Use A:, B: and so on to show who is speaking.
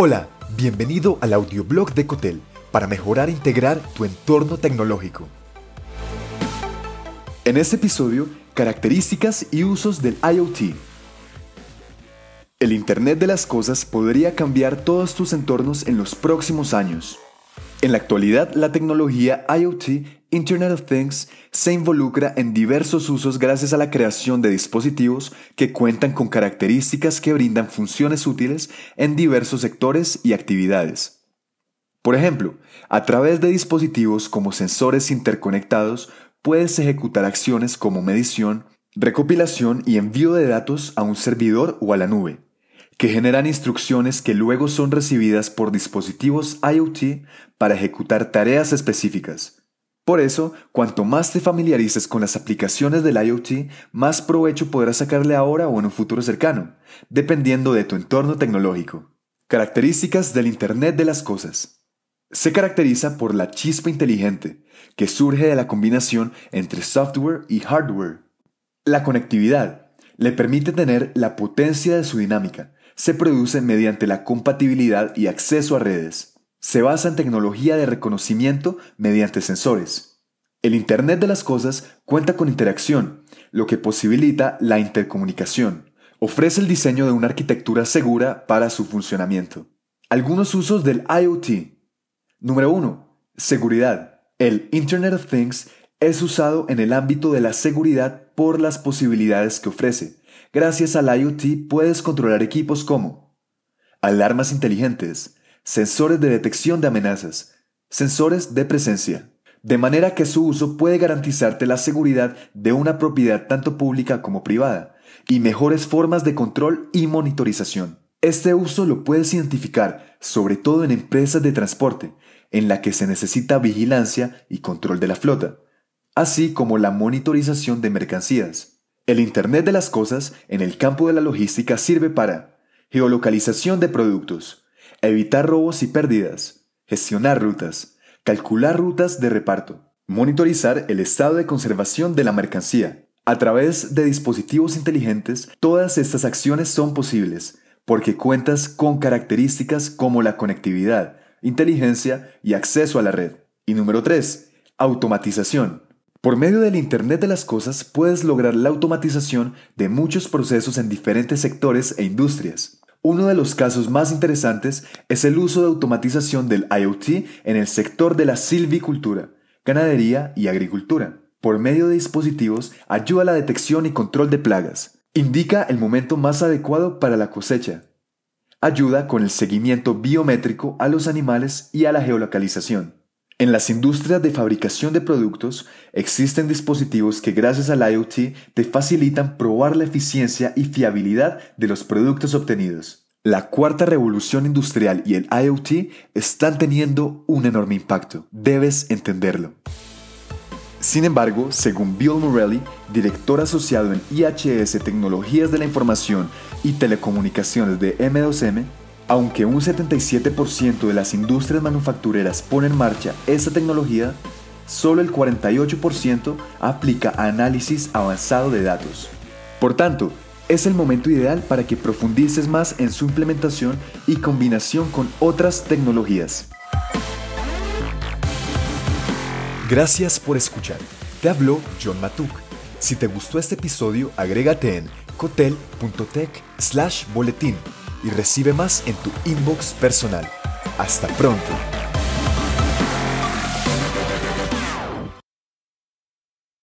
A: Hola, bienvenido al audioblog de Cotel para mejorar e integrar tu entorno tecnológico. En este episodio, características y usos del IoT. El Internet de las Cosas podría cambiar todos tus entornos en los próximos años. En la actualidad, la tecnología IoT, Internet of Things, se involucra en diversos usos gracias a la creación de dispositivos que cuentan con características que brindan funciones útiles en diversos sectores y actividades. Por ejemplo, a través de dispositivos como sensores interconectados, puedes ejecutar acciones como medición, recopilación y envío de datos a un servidor o a la nube que generan instrucciones que luego son recibidas por dispositivos IoT para ejecutar tareas específicas. Por eso, cuanto más te familiarices con las aplicaciones del IoT, más provecho podrás sacarle ahora o en un futuro cercano, dependiendo de tu entorno tecnológico. Características del Internet de las Cosas. Se caracteriza por la chispa inteligente, que surge de la combinación entre software y hardware. La conectividad le permite tener la potencia de su dinámica, se produce mediante la compatibilidad y acceso a redes. Se basa en tecnología de reconocimiento mediante sensores. El Internet de las Cosas cuenta con interacción, lo que posibilita la intercomunicación. Ofrece el diseño de una arquitectura segura para su funcionamiento. Algunos usos del IoT. Número 1. Seguridad. El Internet of Things es usado en el ámbito de la seguridad por las posibilidades que ofrece Gracias al IoT puedes controlar equipos como alarmas inteligentes, sensores de detección de amenazas, sensores de presencia, de manera que su uso puede garantizarte la seguridad de una propiedad tanto pública como privada y mejores formas de control y monitorización. Este uso lo puedes identificar sobre todo en empresas de transporte, en la que se necesita vigilancia y control de la flota, así como la monitorización de mercancías. El Internet de las Cosas en el campo de la logística sirve para geolocalización de productos, evitar robos y pérdidas, gestionar rutas, calcular rutas de reparto, monitorizar el estado de conservación de la mercancía. A través de dispositivos inteligentes, todas estas acciones son posibles porque cuentas con características como la conectividad, inteligencia y acceso a la red. Y número 3. Automatización. Por medio del Internet de las Cosas puedes lograr la automatización de muchos procesos en diferentes sectores e industrias. Uno de los casos más interesantes es el uso de automatización del IoT en el sector de la silvicultura, ganadería y agricultura. Por medio de dispositivos ayuda a la detección y control de plagas. Indica el momento más adecuado para la cosecha. Ayuda con el seguimiento biométrico a los animales y a la geolocalización. En las industrias de fabricación de productos existen dispositivos que gracias al IoT te facilitan probar la eficiencia y fiabilidad de los productos obtenidos. La cuarta revolución industrial y el IoT están teniendo un enorme impacto. Debes entenderlo. Sin embargo, según Bill Morelli, director asociado en IHS Tecnologías de la Información y Telecomunicaciones de M2M, aunque un 77% de las industrias manufactureras pone en marcha esta tecnología, solo el 48% aplica análisis avanzado de datos. Por tanto, es el momento ideal para que profundices más en su implementación y combinación con otras tecnologías. Gracias por escuchar. Te habló John Matuk. Si te gustó este episodio, agrégate en cotel.tech slash boletín y recibe más en tu inbox personal. Hasta pronto.